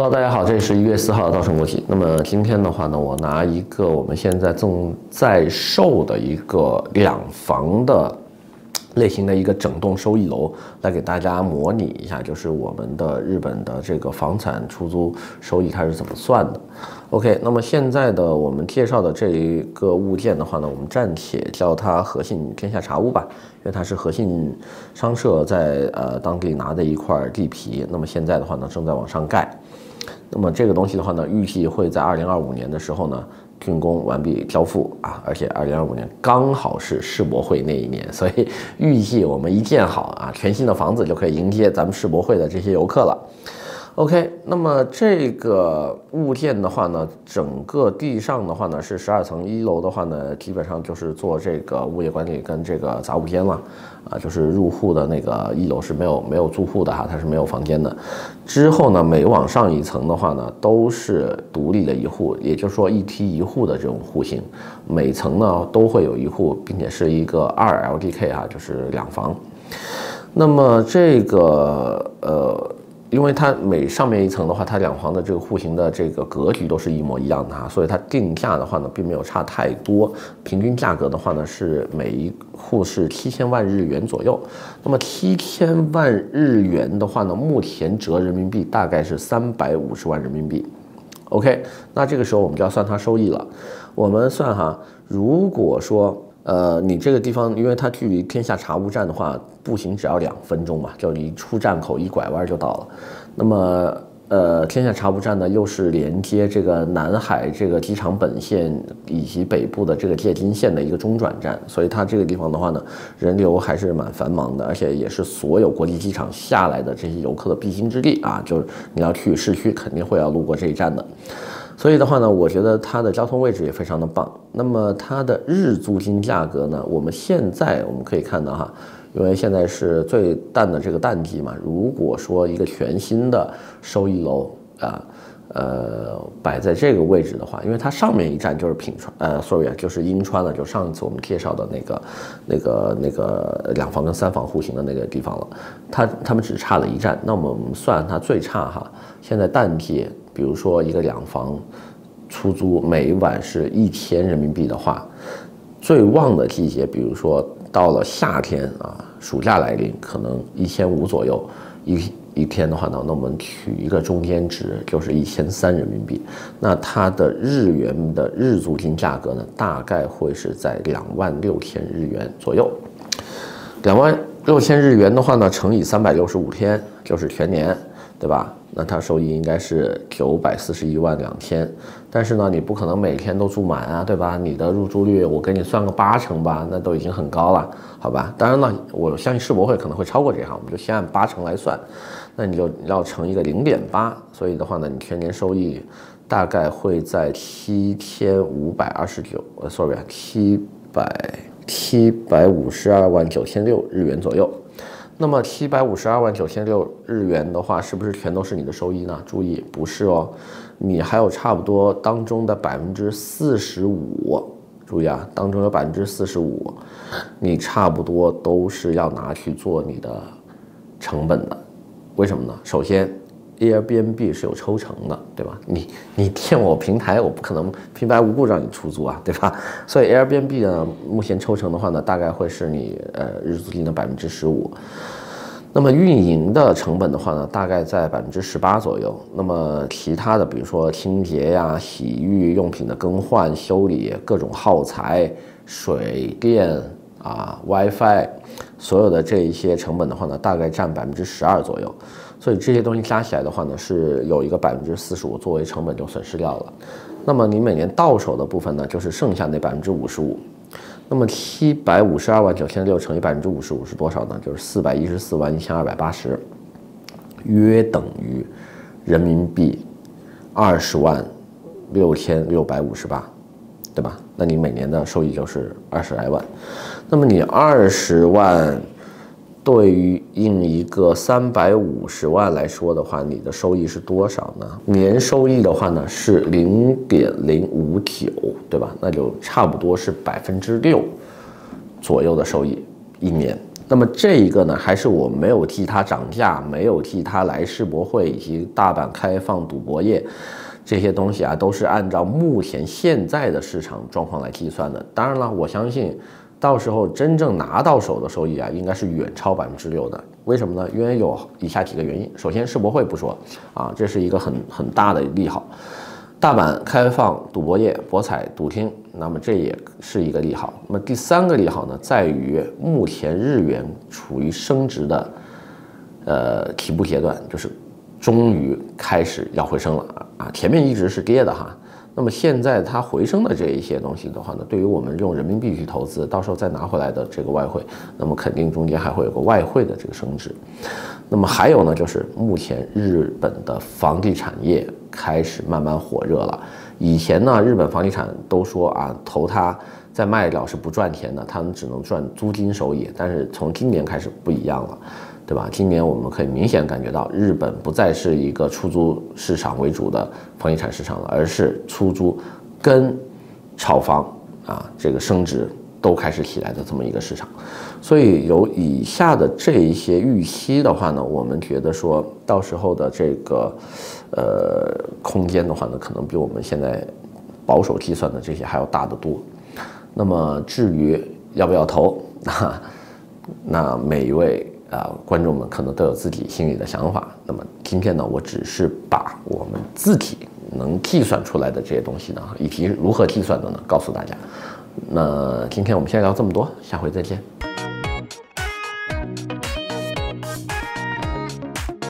Hello，大家好，这里是一月四号的稻盛国际。那么今天的话呢，我拿一个我们现在正在售的一个两房的类型的一个整栋收益楼来给大家模拟一下，就是我们的日本的这个房产出租收益它是怎么算的。OK，那么现在的我们介绍的这一个物件的话呢，我们暂且叫它和信天下茶屋吧，因为它是和信商社在呃当地拿的一块地皮，那么现在的话呢正在往上盖，那么这个东西的话呢，预计会在二零二五年的时候呢。竣工完毕交付啊，而且二零二五年刚好是世博会那一年，所以预计我们一建好啊，全新的房子就可以迎接咱们世博会的这些游客了。OK，那么这个物件的话呢，整个地上的话呢是十二层，一楼的话呢基本上就是做这个物业管理跟这个杂物间了，啊，就是入户的那个一楼是没有没有住户的哈，它是没有房间的。之后呢，每往上一层的话呢都是独立的一户，也就是说一梯一户的这种户型，每层呢都会有一户，并且是一个二 LDK 哈，就是两房。那么这个呃。因为它每上面一层的话，它两房的这个户型的这个格局都是一模一样的哈，所以它定价的话呢，并没有差太多。平均价格的话呢，是每一户是七千万日元左右。那么七千万日元的话呢，目前折人民币大概是三百五十万人民币。OK，那这个时候我们就要算它收益了。我们算哈，如果说。呃，你这个地方，因为它距离天下茶屋站的话，步行只要两分钟嘛，就你出站口一拐弯就到了。那么，呃，天下茶屋站呢，又是连接这个南海这个机场本线以及北部的这个界津线的一个中转站，所以它这个地方的话呢，人流还是蛮繁忙的，而且也是所有国际机场下来的这些游客的必经之地啊，就是你要去市区，肯定会要路过这一站的。所以的话呢，我觉得它的交通位置也非常的棒。那么它的日租金价格呢，我们现在我们可以看到哈，因为现在是最淡的这个淡季嘛。如果说一个全新的收益楼啊，呃，摆在这个位置的话，因为它上面一站就是品川，呃，sorry 啊，就是银川了，就上一次我们介绍的那个、那个、那个两房跟三房户型的那个地方了。它他们只差了一站，那么我们算它最差哈，现在淡季。比如说一个两房出租每晚是一千人民币的话，最旺的季节，比如说到了夏天啊，暑假来临，可能一千五左右一一天的话呢，那我们取一个中间值，就是一千三人民币。那它的日元的日租金价格呢，大概会是在两万六千日元左右。两万六千日元的话呢，乘以三百六十五天，就是全年，对吧？那它收益应该是九百四十一万两千，但是呢，你不可能每天都住满啊，对吧？你的入住率我给你算个八成吧，那都已经很高了，好吧？当然了，我相信世博会可能会超过这行，我们就先按八成来算，那你就要乘一个零点八，所以的话呢，你全年收益大概会在七千五百二十九，呃，sorry 啊，七百七百五十二万九千六日元左右。那么七百五十二万九千六日元的话，是不是全都是你的收益呢？注意，不是哦，你还有差不多当中的百分之四十五，注意啊，当中有百分之四十五，你差不多都是要拿去做你的成本的。为什么呢？首先。Airbnb 是有抽成的，对吧？你你垫我平台，我不可能平白无故让你出租啊，对吧？所以 Airbnb 呢，目前抽成的话呢，大概会是你呃日租金的百分之十五。那么运营的成本的话呢，大概在百分之十八左右。那么其他的，比如说清洁呀、洗浴用品的更换、修理、各种耗材、水电啊、WiFi，所有的这一些成本的话呢，大概占百分之十二左右。所以这些东西加起来的话呢，是有一个百分之四十五作为成本就损失掉了。那么你每年到手的部分呢，就是剩下那百分之五十五。那么七百五十二万九千六乘以百分之五十五是多少呢？就是四百一十四万一千二百八十，约等于人民币二十万六千六百五十八，对吧？那你每年的收益就是二十来万。那么你二十万。对于应一个三百五十万来说的话，你的收益是多少呢？年收益的话呢是零点零五九，对吧？那就差不多是百分之六左右的收益一年。那么这一个呢，还是我没有替它涨价，没有替它来世博会以及大阪开放赌博业这些东西啊，都是按照目前现在的市场状况来计算的。当然了，我相信到时候真正拿到手的收益啊，应该是远超百分之六的。为什么呢？因为有以下几个原因。首先，世博会不说啊，这是一个很很大的利好。大阪开放赌博业、博彩、赌厅，那么这也是一个利好。那么第三个利好呢，在于目前日元处于升值的，呃起步阶段，就是终于开始要回升了啊！前面一直是跌的哈。那么现在它回升的这一些东西的话呢，对于我们用人民币去投资，到时候再拿回来的这个外汇，那么肯定中间还会有个外汇的这个升值。那么还有呢，就是目前日本的房地产业开始慢慢火热了。以前呢，日本房地产都说啊，投它再卖掉是不赚钱的，他们只能赚租金收益。但是从今年开始不一样了，对吧？今年我们可以明显感觉到，日本不再是一个出租市场为主的房地产市场了，而是出租跟炒房啊这个升值。都开始起来的这么一个市场，所以有以下的这一些预期的话呢，我们觉得说到时候的这个呃空间的话呢，可能比我们现在保守计算的这些还要大得多。那么至于要不要投，那那每一位啊观众们可能都有自己心里的想法。那么今天呢，我只是把我们自己能计算出来的这些东西呢，以及如何计算的呢，告诉大家。那今天我们先聊这么多，下回再见。